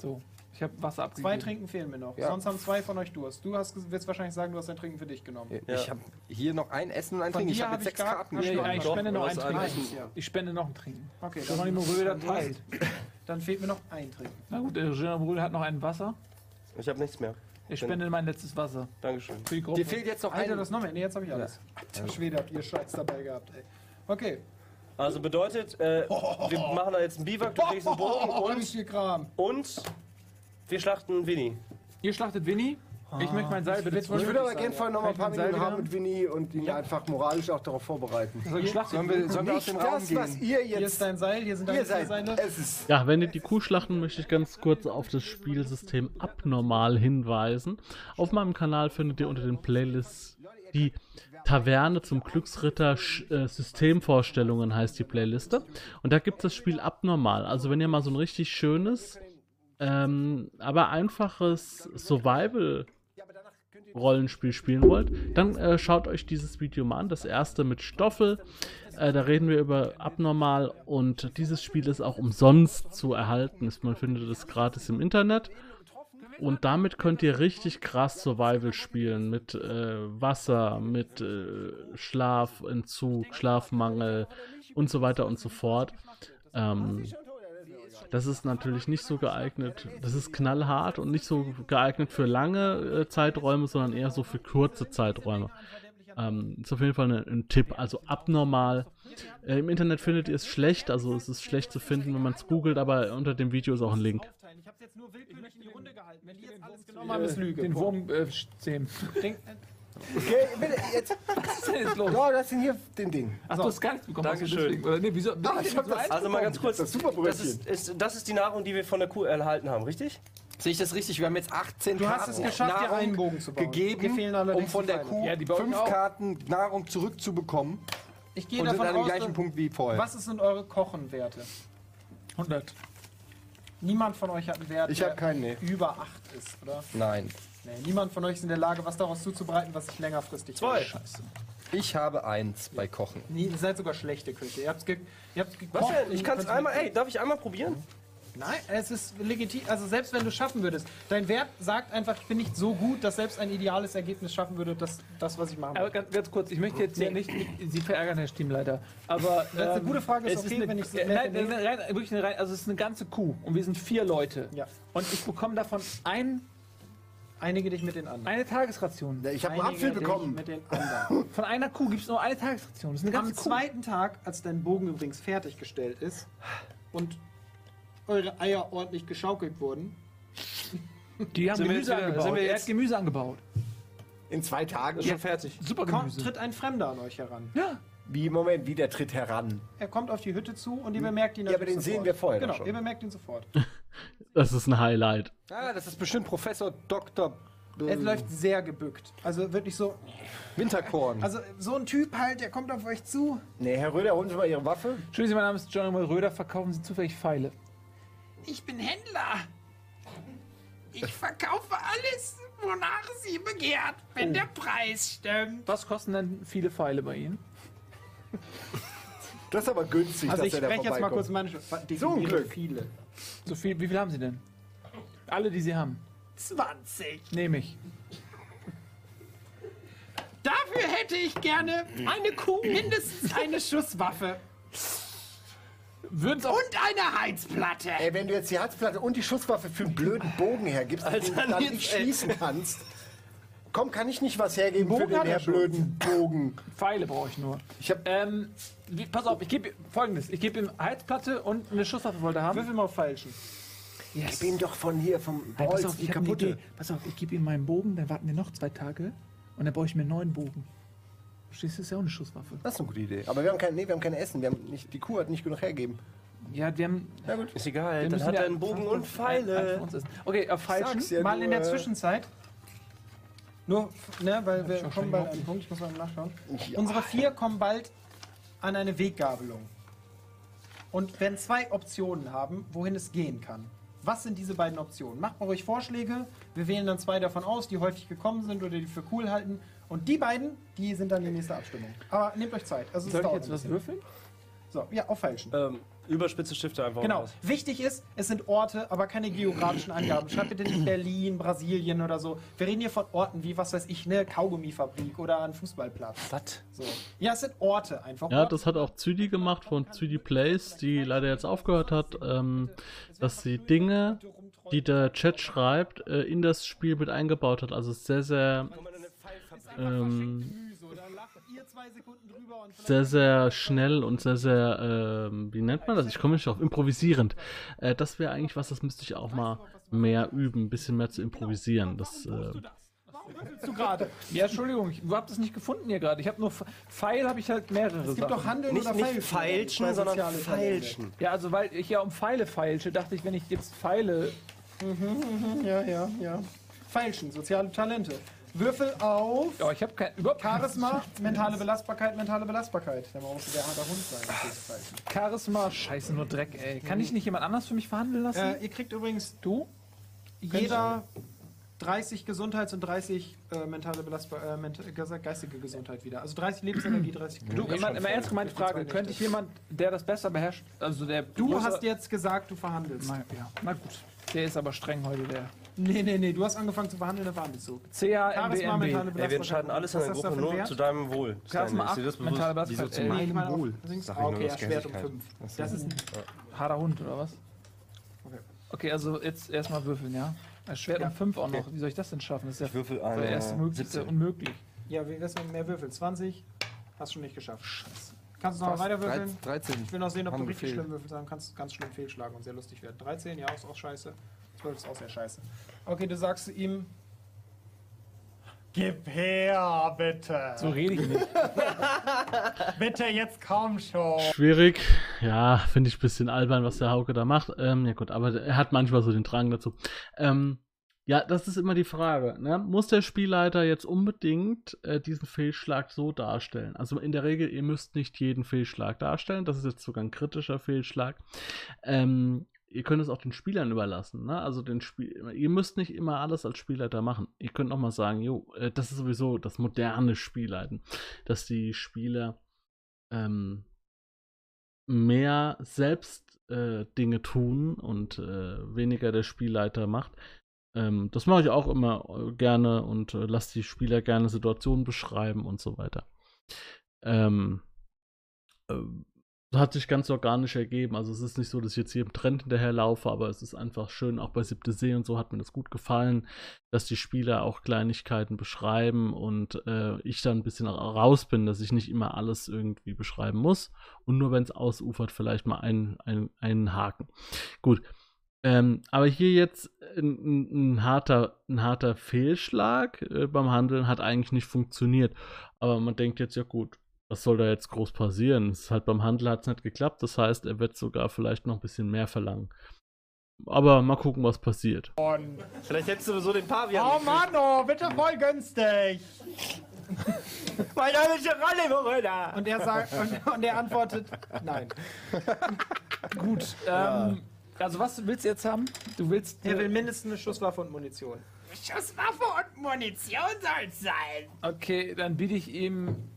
So. Ich habe Wasser abgegeben. Zwei Trinken fehlen mir noch. Ja. Sonst haben zwei von euch Durst. Du hast, wirst wahrscheinlich sagen, du hast dein Trinken für dich genommen. Ich habe hier noch ein Essen und ein Von Trinken. Ich habe hab jetzt ich sechs gar- Karten hab ich Ja, ja, ich spende noch ein Trinken. Ja. Ich spende noch ein Trinken. Okay, nicht mal Röder teilt. Dann fehlt mir noch ein Trinken. Na gut, der General Brühl hat noch ein Wasser. Ich habe nichts mehr. Ich spende mein letztes Wasser. Dankeschön. Für die Gruppe. Dir fehlt jetzt noch Alter, ein. das noch mehr. Nee, jetzt habe ich alles. Alter Schwede, habt ihr Scheiß dabei gehabt, ey. Okay. Also bedeutet, äh, wir machen da jetzt einen Biwak, du kriegst einen Bogen Oh, und, und wir schlachten Winnie. Ihr schlachtet Winnie. Ich möchte mein Seil wohl Ich würde aber gerne vorher noch mal ein paar Minuten Seil haben mit Winnie und ihn einfach moralisch auch darauf vorbereiten. Soll ich schlachten? Sollen wir, sollen wir aus Nicht dem Raum das, was gehen? ihr Hier jetzt... ist dein Seil, hier sind deine. Seile. Ja, wenn ihr die Kuh schlachten, möchte ich ganz kurz auf das Spielsystem Abnormal hinweisen. Auf meinem Kanal findet ihr unter den Playlists die Taverne zum Glücksritter Sch- äh, Systemvorstellungen heißt die Playliste. Und da gibt es das Spiel Abnormal. Also wenn ihr mal so ein richtig schönes, ähm, aber einfaches Survival Rollenspiel spielen wollt, dann äh, schaut euch dieses Video mal an. Das erste mit Stoffel. Äh, da reden wir über Abnormal und dieses Spiel ist auch umsonst zu erhalten. Man findet es gratis im Internet. Und damit könnt ihr richtig krass Survival spielen mit äh, Wasser, mit äh, Schlafentzug, Schlafmangel und so weiter und so fort. Ähm, das ist natürlich nicht so geeignet. Das ist knallhart und nicht so geeignet für lange äh, Zeiträume, sondern eher so für kurze Zeiträume. Ähm, ist auf jeden Fall ein, ein Tipp. Also abnormal. Äh, Im Internet findet ihr es schlecht, also es ist schlecht zu finden, wenn man es googelt, aber unter dem Video ist auch ein Link. Ich hab's jetzt nur willkürlich in die Runde gehalten. Wenn die jetzt alles genommen haben, ist Lüge. Den Wurm äh, zähmen. Okay, bitte, jetzt... Was ist denn jetzt los? Ja, das sind hier den Ding. Ach, du hast gar nichts bekommen. Dankeschön. hast Oder nee, wieso? Ah, ich hab das- Also mal ganz kurz. Das super Das ist, ist, das ist die Nahrung, die wir von der Kuh erhalten haben, richtig? Sehe ich das richtig? Wir haben jetzt 18 du hast Karten es geschafft, Nahrung einen Bogen zu bauen. gegeben, um von der. Kuh Ja, fünf auch. Karten Nahrung zurückzubekommen Ich gehe und sind davon an dem aus, gleichen Punkt wie vorher. was sind eure Kochenwerte? 100. Niemand von euch hat einen Wert, Ich der habe keinen, nee. über 8 ist, oder? Nein. Nee, niemand von euch ist in der Lage, was daraus zuzubereiten, was sich längerfristig Zwei. Scheiße. Ich habe eins bei Kochen. Nee, ihr seid sogar schlechte Köche. Ihr habt's, ge ihr habt's gekocht. Was denn? Ich kann es einmal, ey, darf ich einmal probieren? Nein, es ist legitim. Also selbst wenn du es schaffen würdest, dein Wert sagt einfach, ich bin nicht so gut, dass selbst ein ideales Ergebnis schaffen würde, das, das was ich machen Aber will. ganz, ganz kurz, ich möchte jetzt ja nicht Sie verärgern, Herr Teamleiter. Aber. Das ist eine gute Frage, ist es okay, eine, wenn ich es äh, nett nein, nein, rein, wirklich eine also es ist eine ganze Kuh und wir sind vier Leute. Ja. Und ich bekomme davon ein, Einige dich mit den anderen. eine Tagesration. Ich habe einen Apfel bekommen. Mit den anderen. Von einer Kuh gibt es nur eine Tagesration. Das ist eine Am ganze Kuh. zweiten Tag, als dein Bogen übrigens fertiggestellt ist und eure Eier ordentlich geschaukelt wurden, Die haben Sind wir Gemüse jetzt wieder- angebaut. sind wir jetzt- Gemüse angebaut. In zwei Tagen. Ist schon fertig. Super kommt, Gemüse. tritt ein Fremder an euch heran. Ja. Wie, Moment, wie der tritt heran. Er kommt auf die Hütte zu und ihr bemerkt ihn Ja, aber natürlich den sofort. sehen wir vorher Genau, schon. ihr bemerkt ihn sofort. Das ist ein Highlight. Ah, das ist bestimmt Professor Dr. Er läuft sehr gebückt. Also wirklich so. Winterkorn. Also so ein Typ halt, der kommt auf euch zu. Nee, Herr Röder, holen Sie mal Ihre Waffe. Entschuldigen Sie, mein Name ist John Röder. Verkaufen Sie zufällig Pfeile? Ich bin Händler. Ich verkaufe alles, wonach Sie begehrt, wenn der Preis stimmt. Was kosten denn viele Pfeile bei Ihnen? Das ist aber günstig, Also dass ich spreche jetzt mal kurz meine Sch- So ein Glück. viele. So viel, wie viel haben Sie denn? Alle, die Sie haben. 20. Nehme ich. Dafür hätte ich gerne eine Kuh, mindestens eine Schusswaffe Würden's auch und eine Heizplatte. Ey, wenn du jetzt die Herzplatte und die Schusswaffe für einen blöden Bogen hergibst, den du dann nicht schießen kannst. Komm, kann ich nicht was hergeben für Bogen den hat er Herr schon. blöden Bogen? Pfeile brauche ich nur. Ich hab, Ähm, wie, pass auf, ich gebe folgendes. Ich gebe ihm Heizplatte und eine Schusswaffe wollte er haben. Würfel mal auf Falschen. Yes. gib ihm doch von hier, vom Nein, pass Holz, auf, die ich hab eine kaputte. Idee. Pass auf, ich gebe ihm meinen Bogen, dann warten wir noch zwei Tage und dann baue ich mir einen neuen Bogen. Verstehst du, das ist ja auch eine Schusswaffe. Das ist eine gute Idee. Aber wir haben kein, nee, wir haben kein Essen. Wir haben nicht, die Kuh hat nicht genug hergeben. Ja, wir haben. Na gut. Ist egal, wir dann hat er einen Bogen und Pfeile. Okay, auf Falschen. Sag's ja Mal in der nur. Zwischenzeit. Nur, ne, weil wir kommen bald an den Punkt, ich muss mal nachschauen. Unsere vier kommen bald an eine Weggabelung. Und werden zwei Optionen haben, wohin es gehen kann. Was sind diese beiden Optionen? Macht mal ruhig Vorschläge. Wir wählen dann zwei davon aus, die häufig gekommen sind oder die für cool halten. Und die beiden, die sind dann die nächste Abstimmung. Aber nehmt euch Zeit. Also es Soll ich dauert jetzt was würfeln? So, ja, auf Falschen. Ähm, Überspitze Stifte einfach Genau. raus. Wichtig ist, es sind Orte, aber keine geografischen Angaben. Schreibt bitte nicht Berlin, Brasilien oder so. Wir reden hier von Orten wie, was weiß ich, eine Kaugummifabrik oder ein Fußballplatz. Was? So. Ja, es sind Orte einfach. Ja, Orte. das hat auch Züdi gemacht von Züdi Plays, die leider jetzt aufgehört hat, ähm, dass sie Dinge, die der Chat schreibt, äh, in das Spiel mit eingebaut hat. Also sehr, sehr, ähm, sehr, sehr schnell und sehr, sehr, ähm, wie nennt man das? Ich komme nicht auf improvisierend. Äh, das wäre eigentlich was, das müsste ich auch mal mehr üben, ein bisschen mehr zu improvisieren. Das, äh, du gerade. Ja, Entschuldigung, ich hab das nicht gefunden hier gerade. Ich habe nur Pfeil, habe ich halt mehrere Es gibt Sachen. doch Handeln Nicht, oder nicht Feilschen. feilschen, Zwei sondern soziale Talente. feilschen. Ja, also weil ich ja um Pfeile feilsche, dachte ich, wenn ich jetzt Pfeile. Ja, ja, ja. Feilschen, soziale Talente. Würfel auf Ja, ich habe kein. Überhaupt Charisma, mentale Belastbarkeit, mentale Belastbarkeit. Der muss der harter Hund sein. Charisma. Scheiße, nur Dreck, ey. Kann ich nicht jemand anders für mich verhandeln lassen? Äh, ihr kriegt übrigens du? jeder 30 Gesundheits- und 30 äh, mentale Belastbar äh, ment ge- geistige Gesundheit wieder. Also 30 Lebensenergie, 30 Du, immer, immer ernst gemeinte Frage. Könnte ich jemand, der das besser beherrscht, also der. Du hast jetzt gesagt, du verhandelst. Na, ja. Na gut. Der ist aber streng heute, der. Nee, nee, nee, du hast angefangen zu verhandeln, da verhandelst du. CA, MBMB. Ey, wir entscheiden alles in Was der du Gruppe nur zu deinem Wohl. Charisma Steini. Ist dir 8, das mentale? Belastbarkeit. Wieso zu elf. Nee, ich meine auch- Wohl. okay, ja, aus Schwert um Gerechtigkeit. 5. Das ist ein Harter Hund, oder was? Okay. Okay, also jetzt erstmal würfeln, ja? Ein Schwert Ja. um 5 auch noch. Wie soll ich das denn schaffen? Das ist ja Ich würfel der erste möglichste 17. unmöglich. Ja, wie wär's mit mehr Würfel? 20? Hast schon nicht geschafft. Scheiße. Kannst du noch weiter würfeln? 13. Ich will noch sehen, ob Haben du richtig schlimm würfelst. Dann kannst du ganz schlimm fehlschlagen und sehr lustig werden. 13, ja, ist auch scheiße. 12 ist auch sehr scheiße. Okay, du sagst zu ihm. Gib her, bitte. So rede ich nicht. Bitte, jetzt komm schon. Schwierig. Ja, finde ich ein bisschen albern, was der Hauke da macht. Ähm, ja gut, aber er hat manchmal so den Drang dazu. Ähm, ja, das ist immer die Frage. Ne? Muss der Spielleiter jetzt unbedingt äh, diesen Fehlschlag so darstellen? Also in der Regel, ihr müsst nicht jeden Fehlschlag darstellen. Das ist jetzt sogar ein kritischer Fehlschlag. Ähm, ihr könnt es auch den Spielern überlassen. Ne? Also den Spiel ihr müsst nicht immer alles als Spielleiter machen. Ihr könnt auch mal sagen, jo, äh, das ist sowieso das moderne Spielleiten, dass die Spieler ähm, mehr selbst äh, Dinge tun und äh, weniger der Spielleiter macht. Ähm, das mache ich auch immer äh, gerne und äh, lasse die Spieler gerne Situationen beschreiben und so weiter. Ähm, ähm, hat sich ganz organisch ergeben. Also es ist nicht so, dass ich jetzt hier im Trend hinterherlaufe, aber es ist einfach schön, auch bei Siebte See und so hat mir das gut gefallen, dass die Spieler auch Kleinigkeiten beschreiben und äh, ich dann ein bisschen raus bin, dass ich nicht immer alles irgendwie beschreiben muss und nur wenn es ausufert, vielleicht mal einen, einen, einen Haken. Gut. Ähm, aber hier jetzt ein, ein, ein, harter, ein harter Fehlschlag äh, beim Handeln hat eigentlich nicht funktioniert. Aber man denkt jetzt, ja gut, was soll da jetzt groß passieren? Es ist halt beim Handel hat es nicht geklappt. Das heißt, er wird sogar vielleicht noch ein bisschen mehr verlangen. Aber mal gucken, was passiert. Vielleicht hättest du so den Pavian. Oh Mann, oh, bitte voll günstig. Mein Name ist Ralle, Und er sagt, und, und er antwortet, nein. Gut, ähm, also was willst du jetzt haben? Du willst. Er will mindestens eine Schusswaffe und Munition. Schusswaffe und Munition soll's sein. Okay, dann biete ich ihm.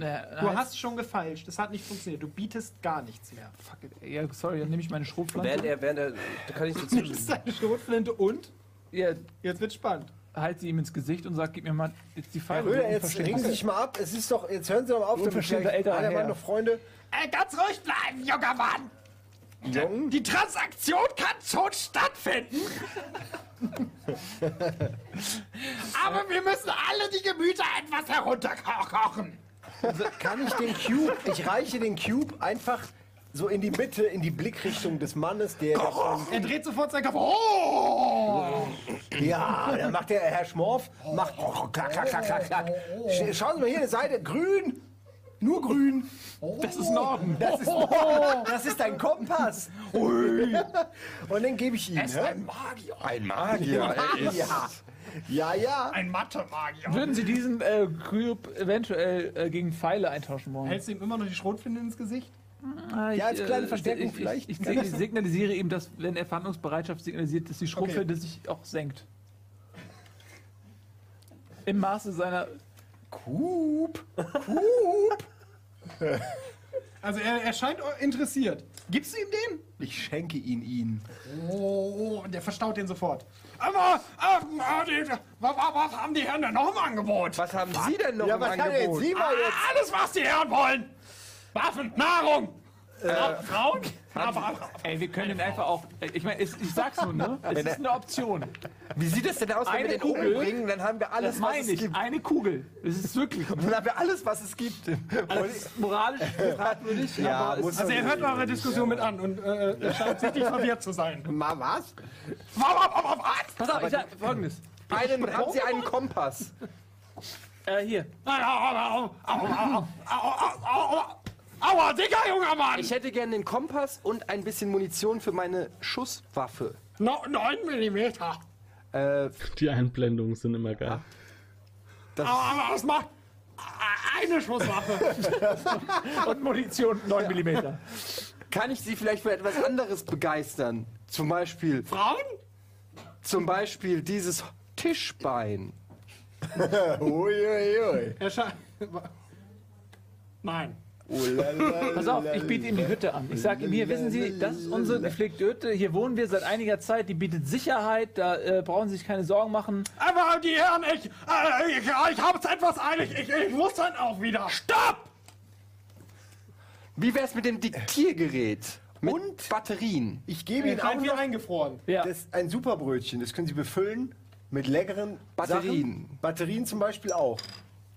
Na, Du halt- hast schon gefeilscht, das hat nicht funktioniert. Du bietest gar nichts mehr. Fuck it. Ja, sorry, dann nehme ich meine Schrotflinte. Während er, während er, da kann ich so Du nimmst deine Schrotflinte und Ja, jetzt wird spannend. halte sie ihm ins Gesicht und sag, gib mir mal jetzt die Pfeile. Röder, jetzt regen Sie sich mal ab. Es ist doch, jetzt hören Sie doch mal auf. Unverschämter älterer Herr. waren noch Freunde. Äh, ganz ruhig bleiben, junger Mann. Jung. Die Transaktion kann schon stattfinden. Aber wir müssen alle die Gemüter etwas herunterkochen. Kann ich den Cube, ich reiche den Cube einfach so in die Mitte, in die Blickrichtung des Mannes, der davon, Er dreht sofort seinen Kopf. Oh! Ja, dann macht der Herr Schmorf, macht oh, klack, klack, klack, klack, klack. Sch- Schauen Sie mal hier, eine Seite, grün, nur grün. Das ist Norden. Das ist, das ist ein Kompass. Ui. Und den gebe ich ihm. Es ist hä? ein Magier. Ein Magier. Ja, ja. ja. Ein Mathe-Magier. Würden Sie diesen äh, Cube eventuell äh, gegen Pfeile eintauschen wollen? Hältst du ihm immer noch die Schrotflinte ins Gesicht? Ah, Ja, als kleine Verstärkung ich, vielleicht. Ich, ich, ich signalisiere ihm, dass, wenn er Verhandlungsbereitschaft signalisiert, dass die Schrotflinte sich auch senkt. Im Maße seiner. Coop. Coop. Also er, er scheint interessiert. Gibst du ihm den? Ich schenke ihn ihnen. Oh, der verstaut den sofort. Aber, ähm, äh, die, was, was haben die Herren denn noch im Angebot? Was haben Sie denn noch Ja, im was kann jetzt Angebot? Sie mal jetzt? Ah, Alles, was die Herren wollen. Waffen, Nahrung. Fra- Frauen? Aber, Ey, wir können den einfach auch. Ich meine, ich sag's nur, ne? Es ist eine Option. Wie sieht es denn aus, wenn Eine wir den Kugel? umbringen? Dann haben wir alles, Das was meine es ich. gibt. Eine Kugel. Es ist wirklich. Dann haben wir alles, was es gibt. Alles moralisch fragwürdig, Ja, aber also er hört eure Diskussion mit an und äh, er scheint sichtlich verwirrt zu sein. Mal was? Pass auf, ich sag folgendes. Einen, haben Sie einen Kompass? Äh, hier. Aua, dicker junger Mann! Ich hätte gerne den Kompass und ein bisschen Munition für meine Schusswaffe. No, 9 Millimeter. Äh, Die Einblendungen sind immer geil. das, Aber was macht eine Schusswaffe? Und Munition 9 mm. kann ich Sie vielleicht für etwas anderes begeistern? Zum Beispiel, Frauen? zum Beispiel dieses Tischbein. Uiuiui. Er scheint. Nein. Pass auf, ich biete ihm die Hütte an. Ich sage ihm hier, wissen Sie, das ist unsere gepflegte Hütte. Hier wohnen wir seit einiger Zeit. Die bietet Sicherheit. Da äh, brauchen Sie sich keine Sorgen machen. Aber die Herren, ich, äh, ich, ich hab's etwas eilig. Ich, ich muss dann auch wieder. Stopp! Wie wär's mit dem Diktiergerät? Mit und Batterien. Ich gebe Ihnen auch noch eingefroren. Ja. das, ein Superbrötchen. Das können Sie befüllen mit leckeren Batterien. Sachen. Batterien zum Beispiel auch.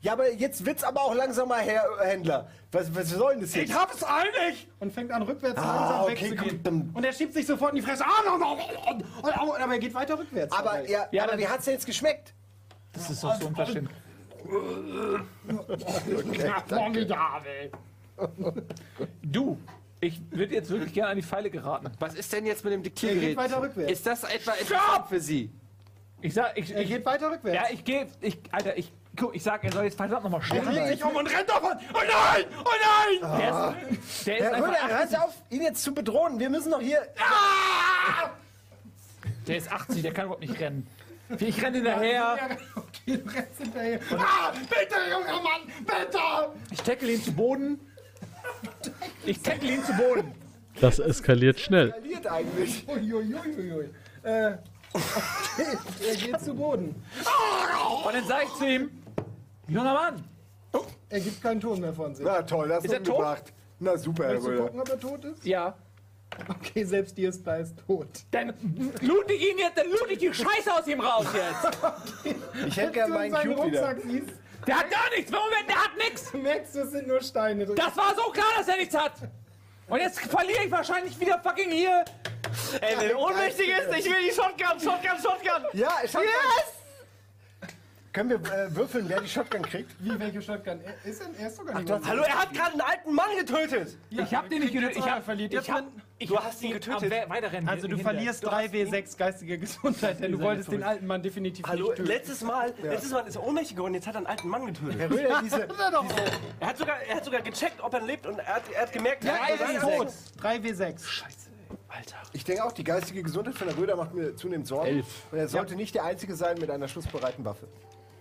Ja, aber jetzt wird's aber auch langsam mal, Herr Händler. Was, was soll denn das jetzt? Ich hab's eilig! Und fängt an rückwärts Ah, langsam okay, wegzugehen. gut, dann- Und er schiebt sich sofort in die Fresse. Ah, no, no, no, no, no, aber er geht weiter rückwärts. aber ja, Ja, aber wie hat's denn jetzt geschmeckt? Das ist doch so unverschämt. Ja, formidabel. Du, ich würde jetzt wirklich gerne an die Pfeile geraten. Was ist denn jetzt mit dem Er Diktiergerät? geht weiter rückwärts. Ist das etwa interessant für Sie? Ich sag, ich, Er geht weiter rückwärts. ja, ich gehe, ich, Alter, ich, guck, ich sag, er soll jetzt verdammt nochmal er schnell. dreht sich um und rennt davon. Oh nein! Oh nein! Der ist, der ist Herr Röder, einfach, hört auf, ihn jetzt zu bedrohen. Wir müssen doch hier. der ist 80, der kann überhaupt nicht rennen. Ich renne hinterher, Okay, du rennst hinterher. Ah, bitte, junger Mann, bitte! ich tackle ihn zu Boden. Ich tackle ihn zu Boden. Das eskaliert schnell. Verliert eigentlich. Uiuiuiui. Äh, okay, er geht zu Boden. Und dann sag ich zu ihm, junger Mann, Er gibt keinen Ton mehr von sich. Na toll, das Ist er tot? Na super, Herr Willst du Röder. gucken, ob er tot ist? ja, Okay, selbst dir ist da ist tot. dann loot ich ihn jetzt, dann loot ich die Scheiße aus ihm raus jetzt. Ich hätte gerne meinen Cube wieder. Rucksack siehst, Der hat gar nichts, Moment, der hat nichts. du merkst, das sind nur Steine. drin. Das war so klar, dass er nichts hat. Und jetzt verliere ich wahrscheinlich wieder fucking hier. Ey, wenn ohnmächtig ist, ich will die Shotgun, Shotgun, Shotgun. Ja, Shotgun. Yes! Können wir äh, würfeln, wer die Shotgun kriegt? Wie, welche Shotgun? Er ist, er ist sogar nicht du hast- Hallo, er hat gerade einen alten Mann getötet. ich hab den nicht getötet. Ich hab, verliert ich hab, ich Du hast ihn getötet. We- Weiterrennen Also du verlierst Du hast 3W6 geistige Gesundheit, denn du wolltest den alten Mann definitiv Hallo, nicht töten. letztes Mal, letztes Mal ist er ohnmächtig geworden, jetzt hat er einen alten Mann getötet. Herr Röder, diese, Er hat sogar, er hat sogar gecheckt, ob er lebt und er hat, er hat gemerkt, Ja, er ist tot. 3W6. ich denke auch, die geistige Gesundheit von Herr Röder macht mir zunehmend Sorgen. Elf. Und er sollte nicht der Einzige sein mit einer schussbereiten Waffe.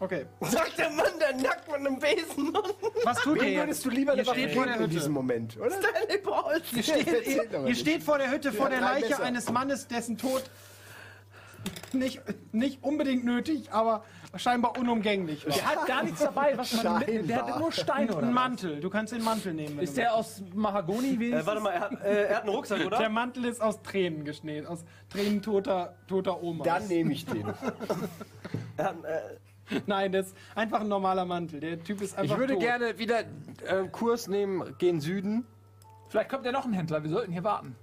Okay. Sagt der Mann, der nackt mit einem Besen. Was tut ihr jetzt? würdest du lieber eine Ihr Waffe steht vor der geben in Hütte. diesem Moment, oder? Stanley Balls. Ihr steht, ihr, ihr nicht. steht vor der Hütte, vor der drei Leiche Messer. eines Mannes, dessen Tod nicht, nicht unbedingt nötig, aber scheinbar unumgänglich war. Der hat gar nichts dabei, was man mit, Der hatte nur Steine oder Ein was? Mantel, du kannst den Mantel nehmen. Wenn Ist du der aus Mahagoni Äh, wenigstens? warte mal, er hat, äh, er hat einen Rucksack, Der oder? Mantel ist aus Tränen geschnitten, aus Tränen toter, toter Oma. Dann nehme ich den. Er hat, äh, Nein, das ist einfach ein normaler Mantel. Der Typ ist einfach Ich würde tot. gerne wieder äh, Kurs nehmen, gehen Süden. Vielleicht kommt ja noch ein Händler, wir sollten hier warten.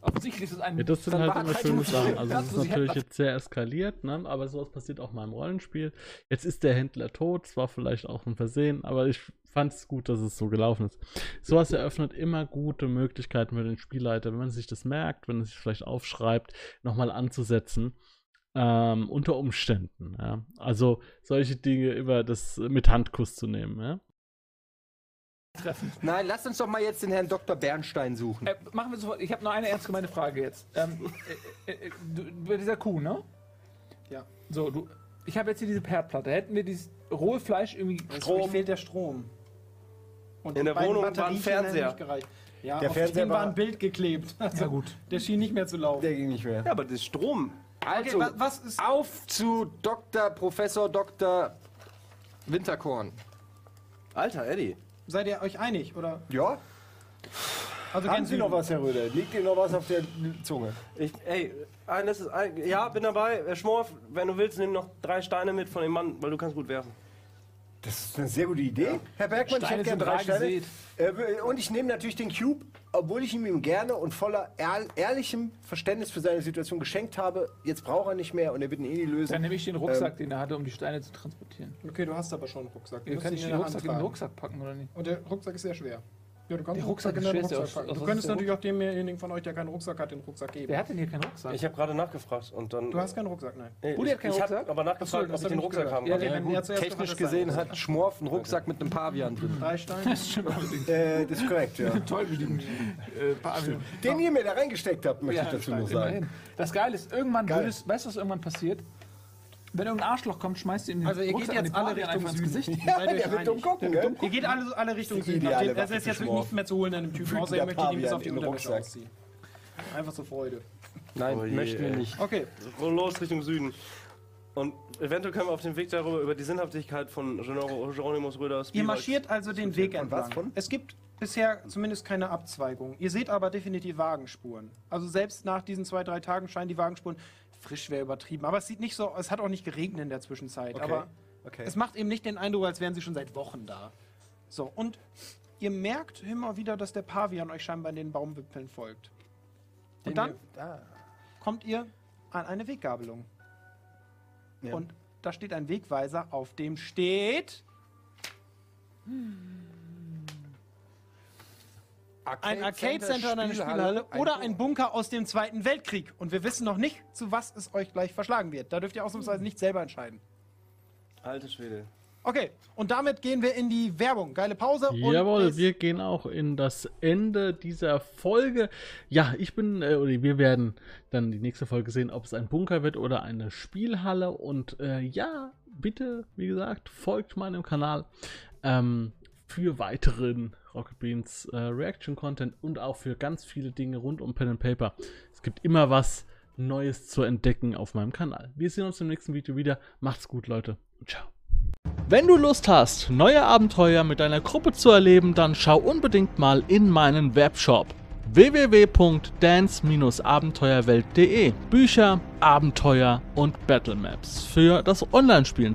Offensichtlich ist es ein... Ja, das sind halt immer schöne Sachen. Also es ist natürlich jetzt sehr eskaliert, ne? aber sowas passiert auch mal im Rollenspiel. Jetzt ist der Händler tot, es war vielleicht auch ein Versehen, aber ich fand es gut, dass es so gelaufen ist. Sowas eröffnet immer gute Möglichkeiten für den Spielleiter, wenn man sich das merkt, wenn man sich vielleicht aufschreibt, nochmal anzusetzen. Ähm, unter Umständen, ja. Also solche Dinge über das mit Handkuss zu nehmen, ja. Nein, lass uns doch mal jetzt den Herrn Dr. Bernstein suchen. Äh, machen wir sofort. Ich habe noch eine ernst gemeinte Frage jetzt. Ähm, äh, äh, du, bei dieser Kuh, ne? Ja. So, du. Ich habe jetzt hier diese Herdplatte. Hätten wir dieses rohe Fleisch irgendwie. Strom. fehlt der Strom. Und In der Wohnung war ein Fernseher. nicht gereicht. Ja, Der auf Fernseher dem war ein Bild geklebt. Also, gut. Der schien nicht mehr zu laufen. Der ging nicht mehr. Ja, aber das ist Strom. Also, wa- was ist- auf zu Dr. Professor Dr. Winterkorn. Alter, Eddie. Seid ihr euch einig? Oder? Ja? Also Haben Sie noch was, Herr Röder? Liegt Ihnen noch was auf der Zunge? Ich, ey, eines ist, ein, ja, bin dabei. Äh, Schmorf, wenn du willst, nimm noch drei Steine mit von dem Mann, weil du kannst gut werfen. Das ist eine sehr gute Idee. Herr Bergmann, Steine ich hätte sind gerne drei Steine. Äh, und ich nehme natürlich den Cube, obwohl ich ihm gerne und voller ehr ehrlichem Verständnis für seine Situation geschenkt habe. Jetzt braucht er nicht mehr und er wird ihn eh nie lösen. Dann nehme ich den Rucksack, den er hatte, um die Steine zu transportieren. Okay, du hast aber schon einen Rucksack. Du Ja, kann ihn ich in den Rucksack in den. Rucksack packen oder nicht? Und der Rucksack ist sehr schwer. Ja, du kannst Der den Rucksack Rucksack in ist Rucksack ja packen. aus- Du aus- könntest aus der natürlich auch demjenigen von euch, der keinen Rucksack hat, den Rucksack geben. Wer hat denn hier keinen Rucksack? Ich habe gerade nachgefragt und dann. Du hast keinen Rucksack, nein. Uli ich, hat keinen ich hab Rucksack? aber Achso, nachgefragt, das ob ich den ich Rucksack gehört. haben Ja, Ja, zuerst technisch gesehen hat Schmorf einen Rucksack mit einem Pavian drin. Drei Steine. Äh, das ist korrekt, ja. Toll, wie den äh, Pavian. Den ihr mir da reingesteckt habt, möchte Ja, ich dazu noch sagen. Das Geile ist, irgendwann würdest, weißt du, was irgendwann passiert? Wenn irgendein Arschloch kommt, schmeißt du ihm den Also ihr geht Rucksack jetzt den alle Richtung einfach ins Süden. Gesicht. Ja, Seid ihr der euch wird dumm einig? gucken, gell? Ihr geht alle, alle Richtung Die Süden. ideale Nachdem- Waffe Also ist für jetzt wirklich Schmorf. nichts mehr zu holen an dem Typen, außer ihr möchtet das Pavian auf die in den Unterwäsche Rucksack. ausziehen. Einfach zur Freude. Nein, Oh je, möchten wir ey. nicht. Okay, Roll los Richtung Süden. Und eventuell können wir auf dem Weg darüber, über die Sinnhaftigkeit von Genero- Geronimus Röders. ihr marschiert also den Weg Von was? entlang. Von? Es gibt bisher zumindest keine Abzweigung. Ihr seht aber definitiv Wagenspuren. Also selbst nach diesen zwei, drei Tagen scheinen die Wagenspuren frisch wäre übertrieben. Aber es sieht nicht so, es hat auch nicht geregnet in der Zwischenzeit. Okay. Aber Okay. es macht eben nicht den Eindruck, als wären sie schon seit Wochen da. So, und ihr merkt immer wieder, dass der Pavian euch scheinbar in den Baumwipfeln folgt. Und dann Ah. kommt ihr an eine Weggabelung. Ja. Und da steht ein Wegweiser, auf dem steht ein Arcade Center und eine Spielhalle oder ein Bunker aus dem Zweiten Weltkrieg. Und wir wissen noch nicht, zu was es euch gleich verschlagen wird. Da dürft ihr ausnahmsweise nicht selber entscheiden. Alte Schwede. Okay, und damit gehen wir in die Werbung. Geile Pause. und Jawohl, wir gehen auch in das Ende dieser Folge. Ja, ich bin, äh, oder wir werden dann die nächste Folge sehen, ob es ein Bunker wird oder eine Spielhalle. Und äh, ja, bitte, wie gesagt, folgt meinem Kanal ähm, für weiteren Rocket Beans äh, Reaction Content und auch für ganz viele Dinge rund um Pen and Paper. Es gibt immer was Neues zu entdecken auf meinem Kanal. Wir sehen uns im nächsten Video wieder. Macht's gut, Leute. Ciao. Wenn du Lust hast, neue Abenteuer mit deiner Gruppe zu erleben, dann schau unbedingt mal in meinen Webshop www.dance-abenteuerwelt.de Bücher, Abenteuer und Battlemaps für das Online-Spielen.